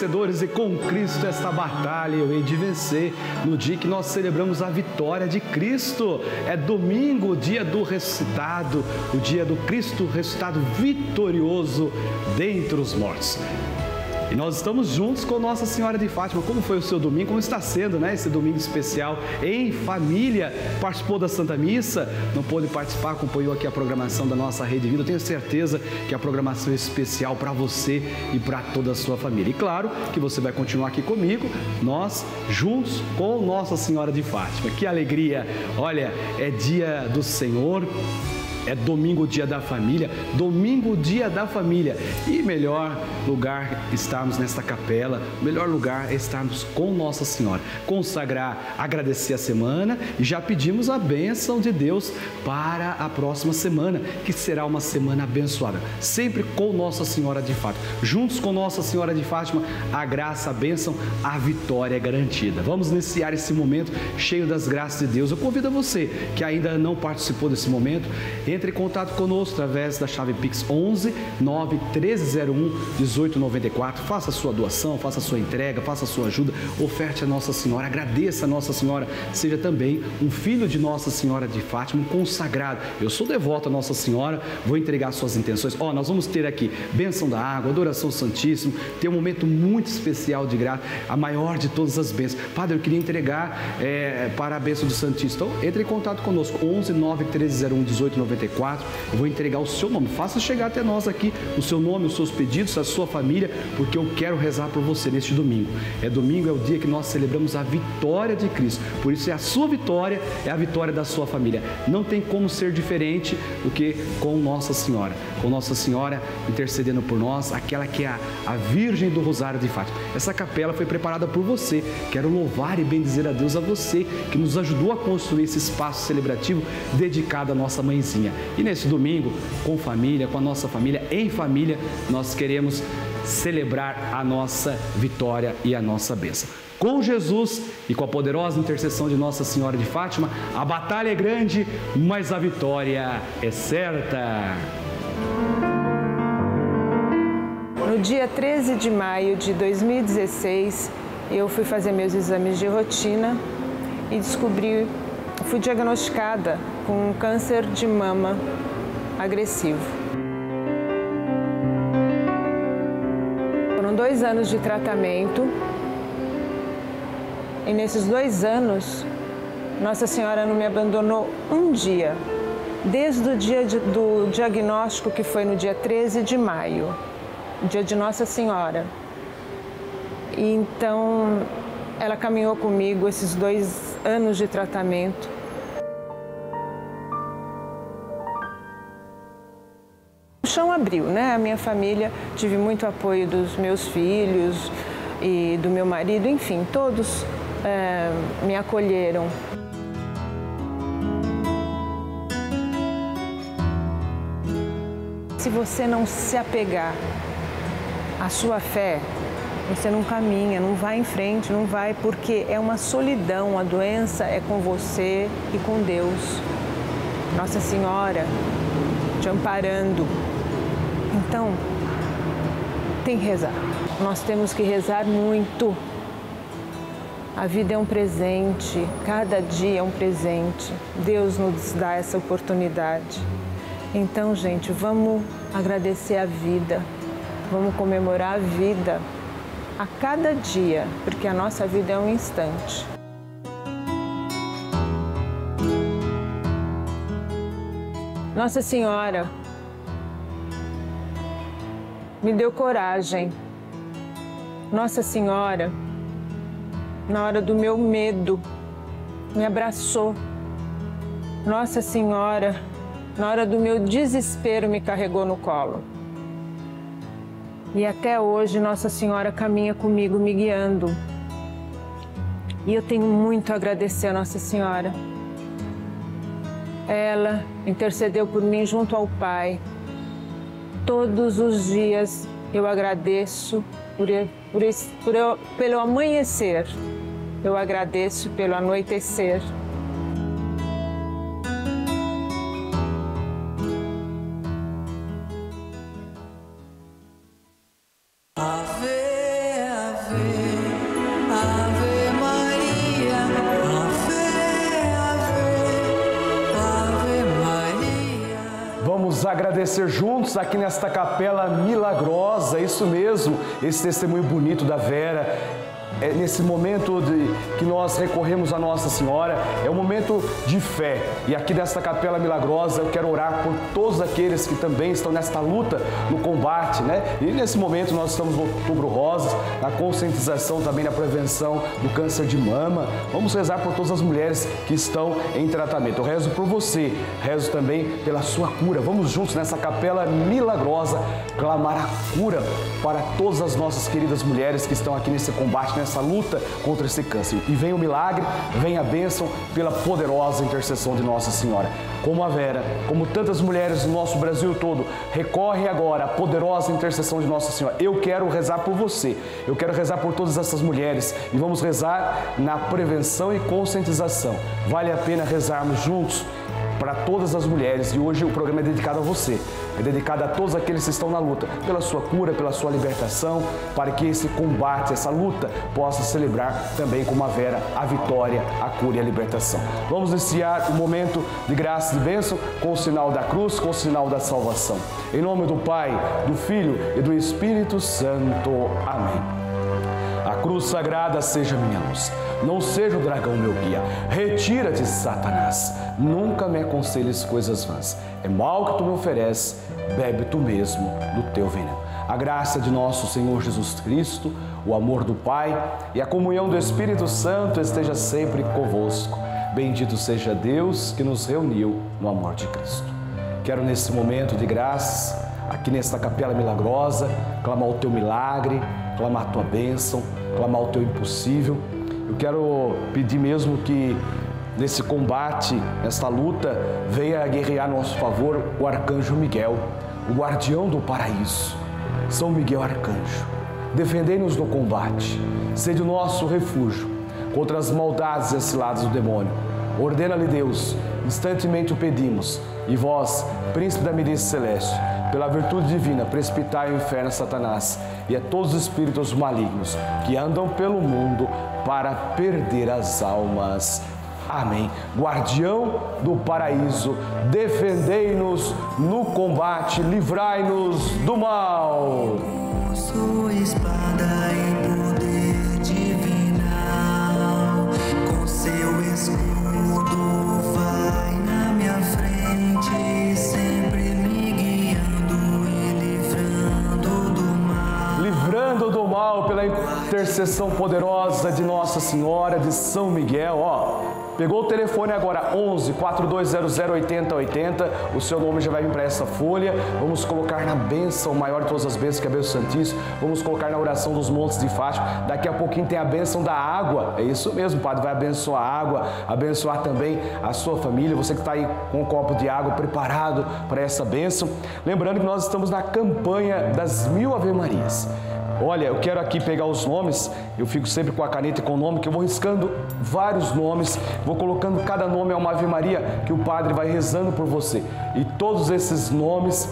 vencedores e com Cristo esta batalha eu hei de vencer. No dia que nós celebramos a vitória de Cristo, é domingo, o dia do ressuscitado, o dia do Cristo ressuscitado vitorioso dentre os mortos. E nós estamos juntos com Nossa Senhora de Fátima. Como foi o seu domingo? Como está sendo, né? Esse domingo especial em família. Participou da Santa Missa? Não pôde participar? Acompanhou aqui a programação da nossa Rede Vida. Eu tenho certeza que a programação é especial para você e para toda a sua família. E claro que você vai continuar aqui comigo, nós juntos com Nossa Senhora de Fátima. Que alegria! Olha, é dia do Senhor. É domingo, dia da família, domingo, dia da família. E melhor lugar estarmos nesta capela, melhor lugar é estarmos com Nossa Senhora. Consagrar, agradecer a semana e já pedimos a bênção de Deus para a próxima semana, que será uma semana abençoada. Sempre com Nossa Senhora de Fátima. Juntos com Nossa Senhora de Fátima, a graça, a bênção, a vitória é garantida. Vamos iniciar esse momento cheio das graças de Deus. Eu convido você que ainda não participou desse momento, entre em contato conosco através da chave Pix 11 9 1301 1894. Faça sua doação, faça sua entrega, faça sua ajuda, oferte a Nossa Senhora, agradeça a Nossa Senhora, seja também um filho de Nossa Senhora de Fátima, um consagrado. Eu sou devoto a Nossa Senhora, vou entregar suas intenções. Ó, oh, nós vamos ter aqui bênção da água, adoração Santíssimo, ter um momento muito especial de graça, a maior de todas as bênçãos. Padre, eu queria entregar é, para a bênção do Santíssimo. Então, entre em contato conosco, 11 9 1301 1894 eu vou entregar o seu nome. Faça chegar até nós aqui o seu nome, os seus pedidos, a sua família, porque eu quero rezar por você neste domingo. É domingo, é o dia que nós celebramos a vitória de Cristo. Por isso é a sua vitória, é a vitória da sua família. Não tem como ser diferente do que com Nossa Senhora. Com Nossa Senhora intercedendo por nós, aquela que é a, a Virgem do Rosário de Fátima. Essa capela foi preparada por você. Quero louvar e bendizer a Deus a você que nos ajudou a construir esse espaço celebrativo dedicado à nossa mãezinha. E nesse domingo, com família, com a nossa família, em família, nós queremos celebrar a nossa vitória e a nossa bênção. Com Jesus e com a poderosa intercessão de Nossa Senhora de Fátima, a batalha é grande, mas a vitória é certa. No dia 13 de maio de 2016, eu fui fazer meus exames de rotina e descobri, fui diagnosticada com um câncer de mama agressivo. Foram dois anos de tratamento e nesses dois anos Nossa Senhora não me abandonou um dia, desde o dia de, do diagnóstico que foi no dia 13 de maio, dia de Nossa Senhora. E então ela caminhou comigo esses dois anos de tratamento chão abriu, né? A minha família, tive muito apoio dos meus filhos e do meu marido, enfim, todos é, me acolheram. Se você não se apegar à sua fé, você não caminha, não vai em frente, não vai, porque é uma solidão, a doença é com você e com Deus. Nossa Senhora te amparando, então, tem que rezar. Nós temos que rezar muito. A vida é um presente, cada dia é um presente. Deus nos dá essa oportunidade. Então, gente, vamos agradecer a vida, vamos comemorar a vida a cada dia, porque a nossa vida é um instante. Nossa Senhora, me deu coragem. Nossa Senhora, na hora do meu medo, me abraçou. Nossa Senhora, na hora do meu desespero, me carregou no colo. E até hoje, Nossa Senhora caminha comigo, me guiando. E eu tenho muito a agradecer a Nossa Senhora. Ela intercedeu por mim junto ao Pai, Todos os dias eu agradeço por, por, por, pelo amanhecer, eu agradeço pelo anoitecer. Juntos aqui nesta capela milagrosa, isso mesmo, esse testemunho bonito da Vera é nesse momento de, que nós recorremos a Nossa Senhora, é um momento de fé. E aqui nesta capela milagrosa eu quero orar por todos aqueles que também estão nesta luta, no combate, né? E nesse momento nós estamos no Outubro Rosas, na conscientização também na prevenção do câncer de mama. Vamos rezar por todas as mulheres que estão em tratamento. Eu rezo por você, rezo também pela sua cura. Vamos juntos nessa capela milagrosa clamar a cura para todas as nossas queridas mulheres que estão aqui nesse combate, nessa luta contra esse câncer. E vem o milagre, vem a bênção pela poderosa intercessão de Nossa Senhora. Como a Vera, como tantas mulheres no nosso Brasil todo, recorre agora à poderosa intercessão de Nossa Senhora. Eu quero rezar por você, eu quero rezar por todas essas mulheres e vamos rezar na prevenção e conscientização. Vale a pena rezarmos juntos para todas as mulheres e hoje o programa é dedicado a você, é dedicado a todos aqueles que estão na luta pela sua cura, pela sua libertação, para que esse combate, essa luta possa celebrar também com uma Vera a vitória, a cura e a libertação. Vamos iniciar o momento de graça e de bênção com o sinal da cruz, com o sinal da salvação. Em nome do Pai, do Filho e do Espírito Santo. Amém. A cruz sagrada seja minha luz não seja o dragão meu guia. Retira-te, Satanás. Nunca me aconselhes coisas vãs. É mal que tu me ofereces, bebe tu mesmo do teu veneno. A graça de nosso Senhor Jesus Cristo, o amor do Pai e a comunhão do Espírito Santo esteja sempre convosco. Bendito seja Deus que nos reuniu no amor de Cristo. Quero nesse momento de graça, aqui nesta capela milagrosa, clamar o teu milagre, clamar a tua bênção, clamar o teu impossível eu quero pedir mesmo que nesse combate, nesta luta, venha guerrear a nosso favor o arcanjo Miguel, o guardião do paraíso. São Miguel Arcanjo, defendei-nos no combate, sede o nosso refúgio contra as maldades e ciladas do demônio. Ordena-lhe Deus, instantemente o pedimos, e vós, príncipe da milícia celeste, pela virtude divina, precipitai o inferno a Satanás e a todos os espíritos malignos que andam pelo mundo para perder as almas. Amém. Guardião do paraíso, defendei-nos no combate, livrai-nos do mal. Pela intercessão poderosa de Nossa Senhora de São Miguel, ó. Pegou o telefone agora 11 4200 8080. O seu nome já vai vir para essa folha. Vamos colocar na bênção maior de todas as bênçãos, que é a bênção Santíssima. Vamos colocar na oração dos montes de Fátima. Daqui a pouquinho tem a bênção da água. É isso mesmo, Padre. Vai abençoar a água, abençoar também a sua família. Você que está aí com um copo de água preparado para essa bênção. Lembrando que nós estamos na campanha das mil Ave Marias. Olha, eu quero aqui pegar os nomes, eu fico sempre com a caneta e com o nome, que eu vou riscando vários nomes, vou colocando cada nome a uma Ave Maria que o Padre vai rezando por você. E todos esses nomes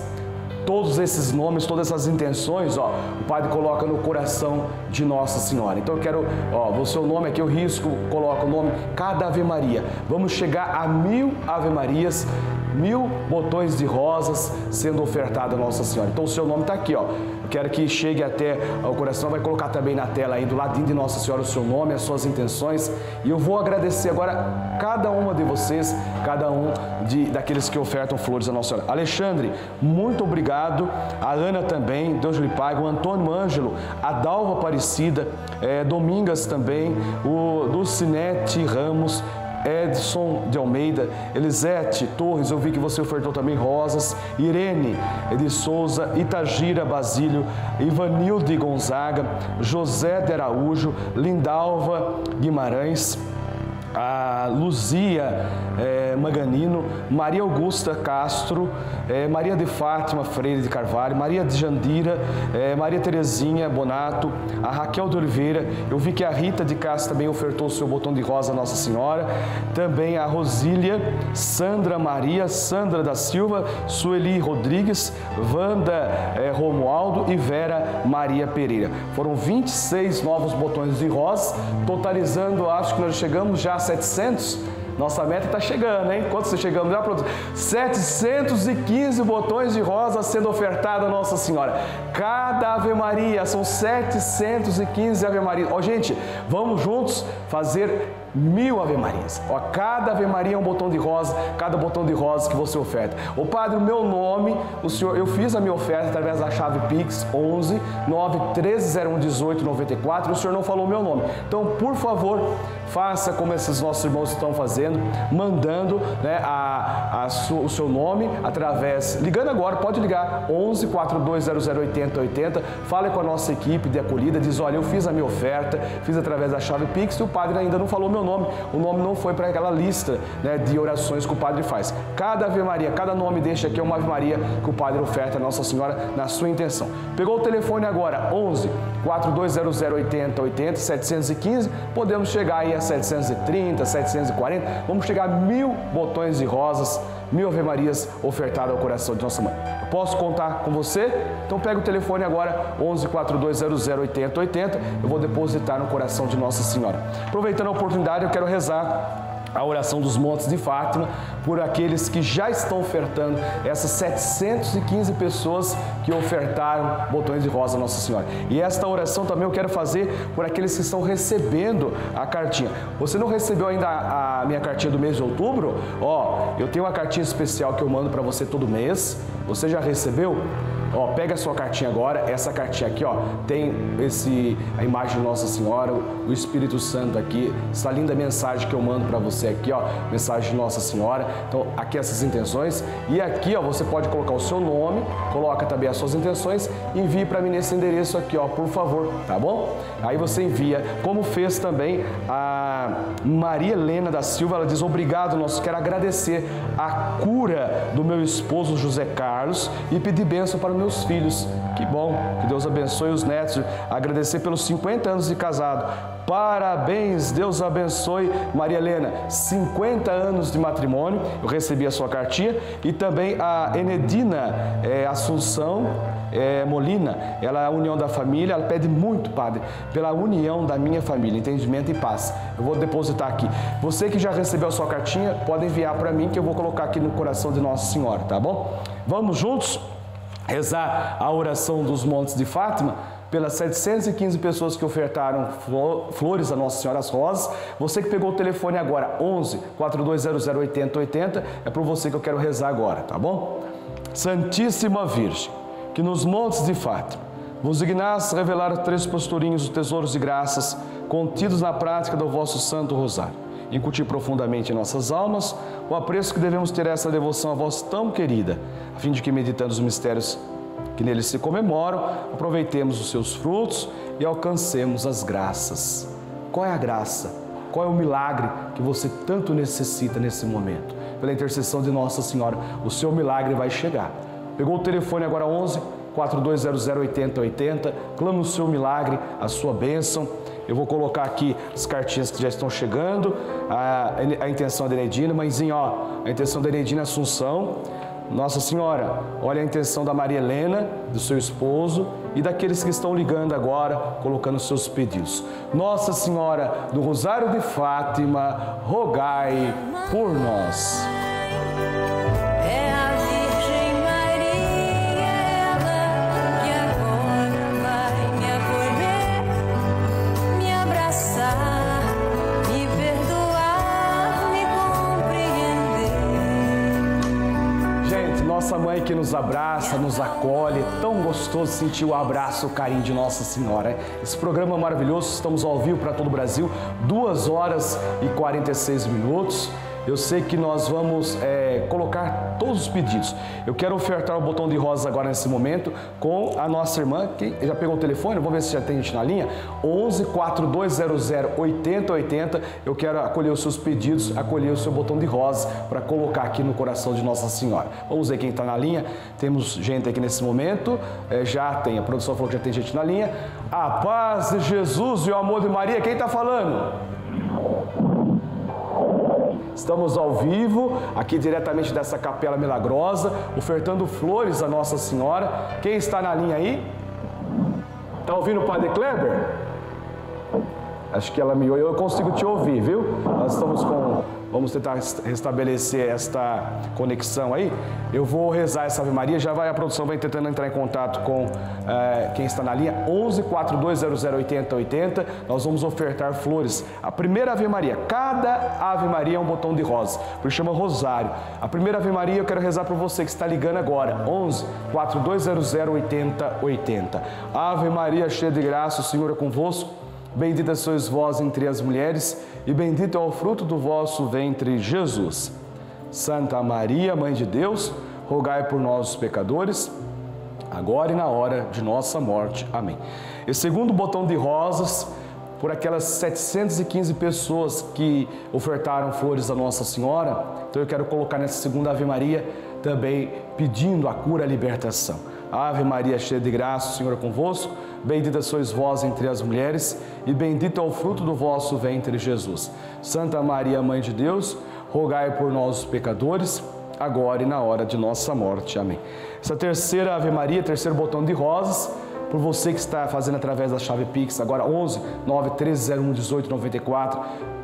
todos esses nomes, todas essas intenções, ó, o Padre coloca no coração de Nossa Senhora. Então eu quero, ó, o seu nome aqui, eu risco, coloco o nome, cada Ave Maria. Vamos chegar a mil Ave Marias, mil botões de rosas sendo ofertado a Nossa Senhora. Então o seu nome está aqui, ó. Quero que chegue até o coração, vai colocar também na tela aí do ladinho de Nossa Senhora o seu nome, as suas intenções. E eu vou agradecer agora cada uma de vocês, cada um de, daqueles que ofertam flores a Nossa Senhora. Alexandre, muito obrigado. A Ana também, Deus lhe pague. O Antônio Ângelo, a Dalva Aparecida, é, Domingas também, o Lucinete Ramos, Edson de Almeida, Elisete Torres, eu vi que você ofertou também rosas, Irene de Souza, Itagira Basílio, Ivanilde Gonzaga, José de Araújo, Lindalva Guimarães, a Luzia é, Maganino, Maria Augusta Castro, é, Maria de Fátima Freire de Carvalho, Maria de Jandira, é, Maria Terezinha Bonato, a Raquel de Oliveira. Eu vi que a Rita de Castro também ofertou o seu botão de rosa a Nossa Senhora. Também a Rosília, Sandra Maria, Sandra da Silva, Sueli Rodrigues, Wanda Romualdo e Vera Maria Pereira. Foram 26 novos botões de rosa, totalizando, acho que nós chegamos já a 700 nossa meta está chegando, hein? Quanto você chegando já, produção? 715 botões de rosa sendo ofertado a Nossa Senhora. Cada Ave Maria, são 715 Ave Maria. Ó, oh, gente, vamos juntos fazer mil Ave Marias. Ó, cada Ave Maria é um botão de rosa, cada botão de rosa que você oferta. O Padre, o meu nome, o senhor, eu fiz a minha oferta através da chave Pix 11 9 13 01 18 94. O senhor não falou meu nome. Então, por favor, faça como esses nossos irmãos estão fazendo, mandando né, a, a su, o seu nome através, ligando agora, pode ligar 11 4200 80 80. Fale com a nossa equipe de acolhida, diz: olha, eu fiz a minha oferta, fiz através da chave Pix e o padre ainda não falou meu nome, o nome não foi para aquela lista né, de orações que o padre faz. Cada Ave Maria, cada nome deste aqui é uma Ave Maria que o padre oferta a Nossa Senhora na sua intenção. Pegou o telefone agora, 11 4200 80 80 715, podemos chegar aí a 730, 740, vamos chegar a mil botões de rosas, mil Ave Marias ofertadas ao coração de Nossa Mãe. Posso contar com você? Então pega o telefone agora, 11 4200 80 80, eu vou depositar no coração de Nossa Senhora. Aproveitando a oportunidade, eu quero rezar a oração dos Montes de Fátima por aqueles que já estão ofertando, essas 715 pessoas que ofertaram botões de rosa a Nossa Senhora. E esta oração também eu quero fazer por aqueles que estão recebendo a cartinha. Você não recebeu ainda a, minha cartinha do mês de outubro? Ó, eu tenho uma cartinha especial que eu mando para você todo mês. Você já recebeu? Ó, pega a sua cartinha agora, essa cartinha aqui, ó, tem esse a imagem de Nossa Senhora, o Espírito Santo aqui, essa linda mensagem que eu mando para você aqui, ó, mensagem de Nossa Senhora. Então, aqui essas intenções e aqui, ó, você pode colocar o seu nome, coloca também as suas intenções envie para mim nesse endereço aqui, ó, por favor, tá bom? Aí você envia, como fez também a Maria Helena da Silva, ela diz: "Obrigado, nosso, quero agradecer a cura do meu esposo José Carlos e pedir bênção para meus filhos. Que bom, que Deus abençoe os netos. Agradecer pelos 50 anos de casado. Parabéns, Deus abençoe Maria Helena. 50 anos de matrimônio, eu recebi a sua cartinha. E também a Enedina é, Assunção é, Molina, ela é a união da família, ela pede muito, Padre, pela união da minha família, entendimento e paz. Eu vou depositar aqui. Você que já recebeu a sua cartinha, pode enviar para mim que eu vou colocar aqui no coração de Nossa Senhora, tá bom? Vamos juntos? Rezar a oração dos Montes de Fátima, pelas 715 pessoas que ofertaram flores a Nossa Senhora as Rosas. Você que pegou o telefone agora, 11 4200 8080, é por você que eu quero rezar agora, tá bom? Santíssima Virgem, que nos Montes de Fátima vos dignasse revelar três pastorinhos os tesouros de graças contidos na prática do vosso Santo Rosário. Incutir profundamente em nossas almas o apreço que devemos ter a essa devoção a vós tão querida, a fim de que, meditando os mistérios que neles se comemoram, aproveitemos os seus frutos e alcancemos as graças. Qual é a graça? Qual é o milagre que você tanto necessita nesse momento? Pela intercessão de Nossa Senhora, o seu milagre vai chegar. Pegou o telefone agora 11 4200 8080, clama o seu milagre, a sua bênção eu vou colocar aqui as cartinhas que já estão chegando, a, a intenção da Enedina, mãezinha, ó, a intenção da Enedina Assunção. Nossa Senhora, olha a intenção da Maria Helena, do seu esposo e daqueles que estão ligando agora, colocando seus pedidos. Nossa Senhora do Rosário de Fátima, rogai por nós. Nossa mãe que nos abraça, nos acolhe. Tão gostoso sentir o abraço, o carinho de Nossa Senhora. Esse programa é maravilhoso, estamos ao vivo para todo o Brasil, 2 horas e 46 minutos. Eu sei que nós vamos é, colocar todos os pedidos. Eu quero ofertar o botão de rosas agora nesse momento com a nossa irmã, que já pegou o telefone, vamos ver se já tem gente na linha, 11 4200 8080. Eu quero acolher os seus pedidos, acolher o seu botão de rosas para colocar aqui no coração de Nossa Senhora. Vamos ver quem está na linha. Temos gente aqui nesse momento, é, já tem, a produção falou que já tem gente na linha. A paz de Jesus e o amor de Maria, quem está falando? Estamos ao vivo, aqui diretamente dessa capela milagrosa, ofertando flores a Nossa Senhora. Quem está na linha aí? Está ouvindo o Padre Kleber? Acho que ela me ouve, eu consigo te ouvir, viu? Nós estamos com Vamos tentar restabelecer esta conexão aí. Eu vou rezar essa Ave Maria, já vai a produção vai tentando entrar em contato com é, quem está na linha 11 4200 8080. Nós vamos ofertar flores. A primeira Ave Maria, cada Ave Maria é um botão de rosa, por chama rosário. A primeira Ave Maria eu quero rezar para você que está ligando agora. 11 4200 8080. Ave Maria, cheia de graça, o Senhor é convosco. Bendita sois vós entre as mulheres, e bendito é o fruto do vosso ventre, Jesus. Santa Maria, Mãe de Deus, rogai por nós, os pecadores, agora e na hora de nossa morte. Amém. E segundo botão de rosas, por aquelas 715 pessoas que ofertaram flores a Nossa Senhora, então eu quero colocar nessa segunda Ave Maria também pedindo a cura e a libertação. Ave Maria, cheia de graça, o Senhor é convosco. Bendita sois vós entre as mulheres, e bendito é o fruto do vosso ventre, Jesus. Santa Maria, Mãe de Deus, rogai por nós, os pecadores, agora e na hora de nossa morte. Amém. Essa terceira Ave Maria, terceiro botão de rosas, por você que está fazendo através da chave Pix, agora 11 9 1301 18 94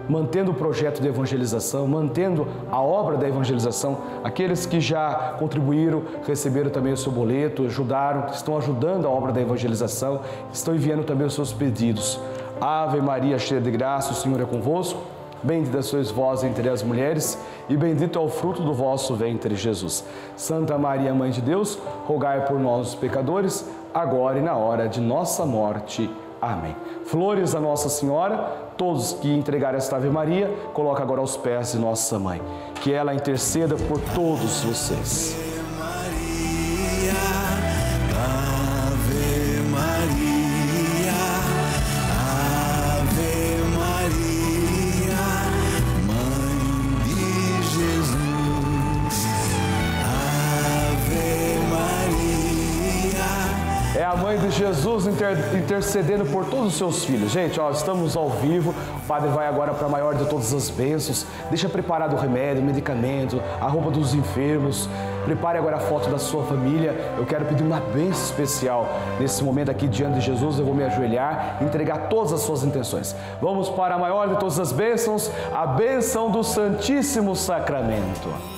mantendo o projeto de evangelização, mantendo a obra da evangelização. Aqueles que já contribuíram, receberam também o seu boleto, ajudaram, estão ajudando a obra da evangelização, estão enviando também os seus pedidos. Ave Maria, cheia de graça, o Senhor é convosco. Bendita sois vós entre as mulheres, e bendito é o fruto do vosso ventre, Jesus. Santa Maria, Mãe de Deus, rogai por nós, os pecadores, agora e na hora de nossa morte. Amém. Flores a Nossa Senhora, todos que entregarem esta Ave Maria, coloca agora aos pés de Nossa Mãe. Que ela interceda por todos vocês. Jesus inter, intercedendo por todos os seus filhos. Gente, ó, estamos ao vivo. O Padre vai agora para a maior de todas as bênçãos. Deixa preparado o remédio, o medicamento, a roupa dos enfermos. Prepare agora a foto da sua família. Eu quero pedir uma bênção especial nesse momento aqui diante de Jesus. Eu vou me ajoelhar e entregar todas as suas intenções. Vamos para a maior de todas as bênçãos, a bênção do Santíssimo Sacramento.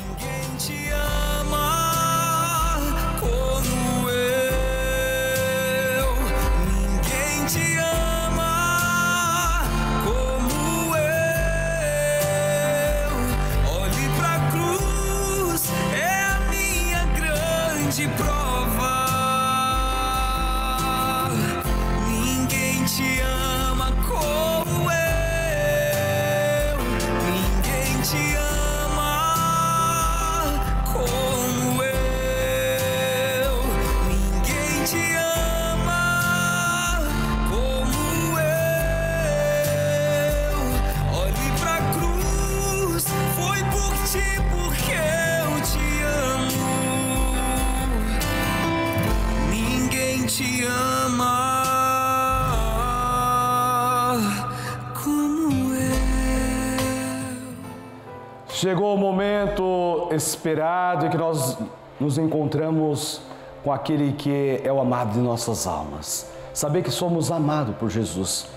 Chegou o momento esperado em que nós nos encontramos com aquele que é o amado de nossas almas. Saber que somos amados por Jesus.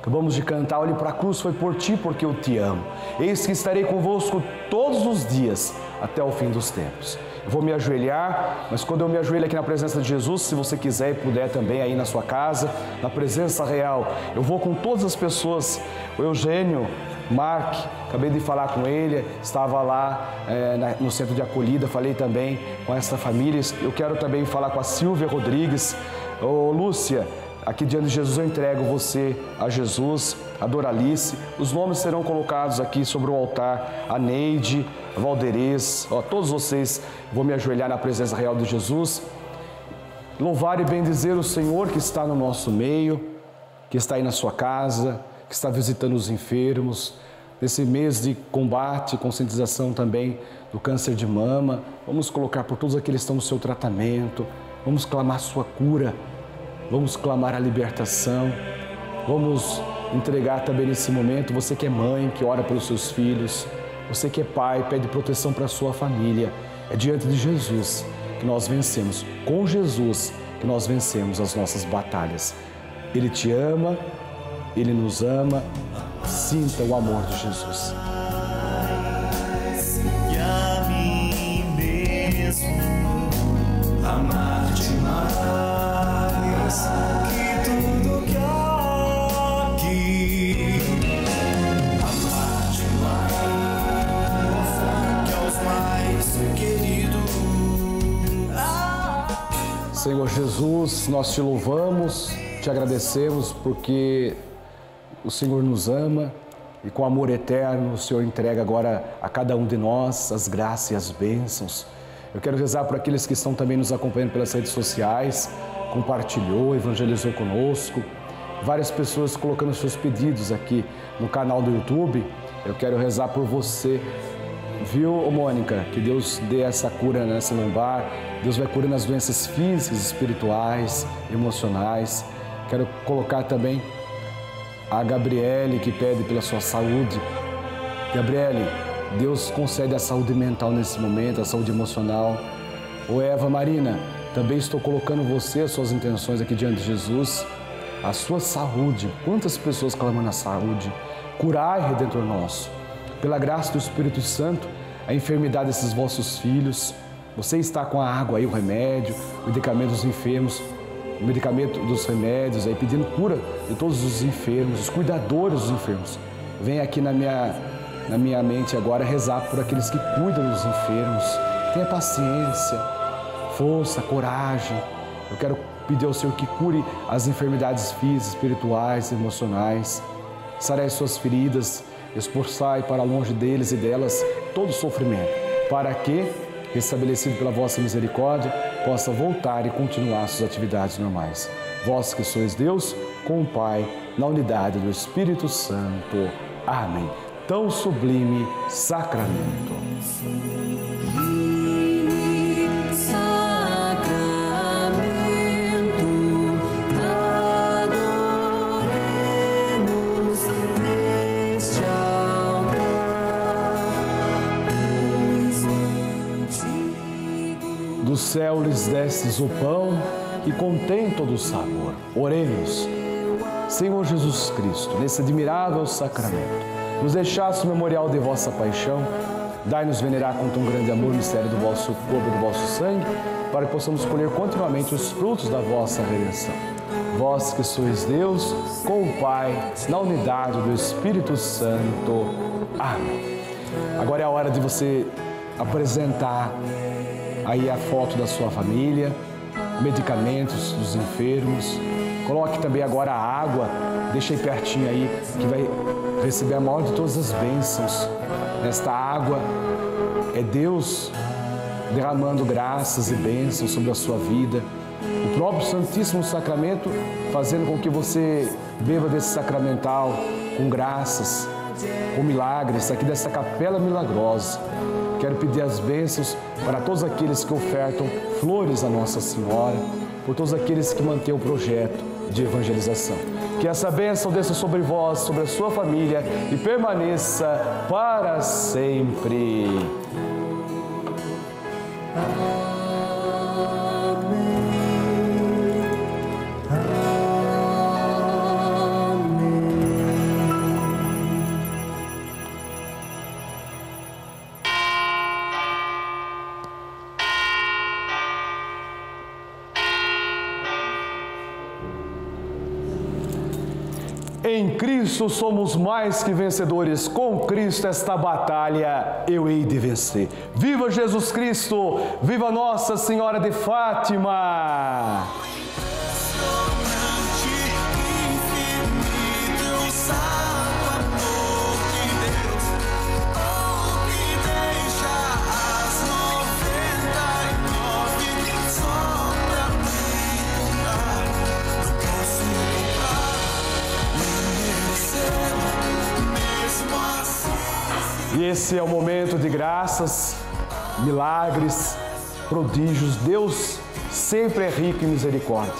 Acabamos de cantar, olhe para a cruz, foi por ti porque eu te amo. Eis que estarei convosco todos os dias até o fim dos tempos. Eu vou me ajoelhar, mas quando eu me ajoelho aqui na presença de Jesus, se você quiser e puder também aí na sua casa, na presença real, eu vou com todas as pessoas, o Eugênio, Mark, acabei de falar com ele, estava lá é, no centro de acolhida, falei também com essa família. Eu quero também falar com a Silvia Rodrigues. Ô, Lúcia, Aqui diante de Jesus eu entrego você a Jesus, a Doralice. Os nomes serão colocados aqui sobre o altar. A Neide, a Valderez, ó, todos vocês vou me ajoelhar na presença real de Jesus. Louvar e bendizer o Senhor que está no nosso meio, que está aí na sua casa, que está visitando os enfermos. Nesse mês de combate, conscientização também do câncer de mama, vamos colocar por todos aqueles que estão no seu tratamento, vamos clamar sua cura Vamos clamar a libertação. Vamos entregar também nesse momento, você que é mãe, que ora pelos seus filhos, você que é pai, pede proteção para a sua família. É diante de Jesus que nós vencemos. Com Jesus que nós vencemos as nossas batalhas. Ele te ama, ele nos ama. Sinta o amor de Jesus. E a mim mesmo amar-te mais que tudo que aqui. Amar-te mais que aos mais queridos. Senhor Jesus, nós te louvamos, te agradecemos porque o Senhor nos ama e com amor eterno o Senhor entrega agora a cada um de nós as graças e as bênçãos. Eu quero rezar por aqueles que estão também nos acompanhando pelas redes sociais, compartilhou, evangelizou conosco, várias pessoas colocando seus pedidos aqui no canal do YouTube. Eu quero rezar por você, viu, Mônica? Que Deus dê essa cura nessa lombar, Deus vai curando as doenças físicas, espirituais, emocionais. Quero colocar também a Gabriele que pede pela sua saúde. Gabriele, Deus concede a saúde mental nesse momento, a saúde emocional. Ô Eva Marina, também estou colocando você, as suas intenções aqui diante de Jesus, a sua saúde. Quantas pessoas clamando a saúde? Curai, Redentor nosso. Pela graça do Espírito Santo, a enfermidade desses vossos filhos. Você está com a água aí, o remédio, o medicamento dos enfermos, o medicamento dos remédios, aí pedindo cura de todos os enfermos, os cuidadores dos enfermos. Vem aqui na minha, na minha mente agora rezar por aqueles que cuidam dos enfermos. Tenha paciência, força, coragem. Eu quero pedir ao Senhor que cure as enfermidades físicas, espirituais, emocionais. Sarei as suas feridas, expulsai para longe deles e delas todo sofrimento, para que, restabelecido pela vossa misericórdia, possa voltar e continuar suas atividades normais. Vós que sois Deus, com o Pai, na unidade do Espírito Santo. Amém. Tão sublime sacramento. Céu lhes destes o pão que contém todo o sabor. Oremos. Senhor Jesus Cristo, nesse admirável sacramento, nos deixaste o memorial de vossa paixão, dai-nos venerar com tão grande amor o mistério do vosso corpo e do vosso sangue, para que possamos colher continuamente os frutos da vossa redenção. Vós que sois Deus, com o Pai, na unidade do Espírito Santo. Amém. Agora é a hora de você apresentar aí a foto da sua família, medicamentos dos enfermos. Coloque também agora a água, deixa aí pertinho aí, que vai receber a maior de todas as bênçãos. Nesta água é Deus derramando graças e bênçãos sobre a sua vida. O próprio Santíssimo Sacramento fazendo com que você beba desse sacramental com graças, com milagres, aqui dessa capela milagrosa. Quero pedir as bênçãos para todos aqueles que ofertam flores a Nossa Senhora, por todos aqueles que mantêm o projeto de evangelização. Que essa bênção desça sobre vós, sobre a sua família e permaneça para sempre. Em Cristo somos mais que vencedores. Com Cristo esta batalha eu hei de vencer. Viva Jesus Cristo! Viva Nossa Senhora de Fátima! E esse é o momento de graças, milagres, prodígios. Deus sempre é rico em misericórdia.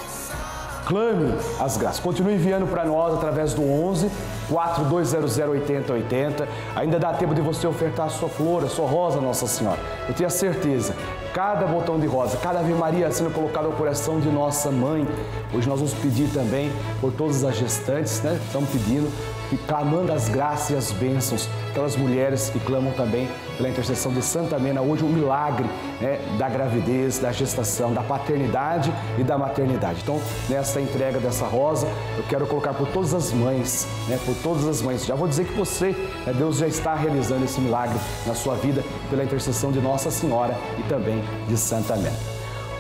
Clame as graças. Continue enviando para nós através do 11 4200 8080. Ainda dá tempo de você ofertar a sua flor, a sua rosa, Nossa Senhora. Eu tenho a certeza, cada botão de rosa, cada Ave Maria sendo colocado ao coração de nossa mãe. Hoje nós vamos pedir também por todas as gestantes, né? Estamos pedindo clamando as graças e as bênçãos, aquelas mulheres que clamam também pela intercessão de Santa Mena, hoje o milagre né, da gravidez, da gestação, da paternidade e da maternidade. Então, nessa entrega dessa rosa, eu quero colocar por todas as mães, né, por todas as mães. Já vou dizer que você, né, Deus já está realizando esse milagre na sua vida pela intercessão de Nossa Senhora e também de Santa Mena.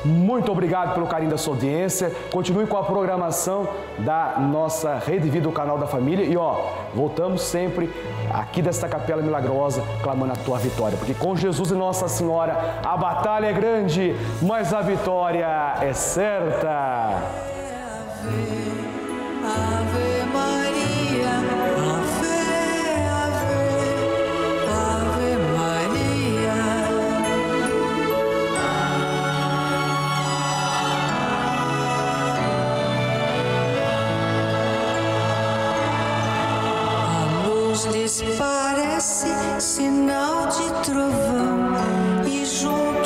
Muito obrigado pelo carinho da sua audiência. Continue com a programação da nossa Rede Vida, o canal da família. E ó, voltamos sempre aqui desta capela milagrosa, clamando a tua vitória. Porque com Jesus e Nossa Senhora, a batalha é grande, mas a vitória é certa. Ave, Parece sinal de trovão e junto.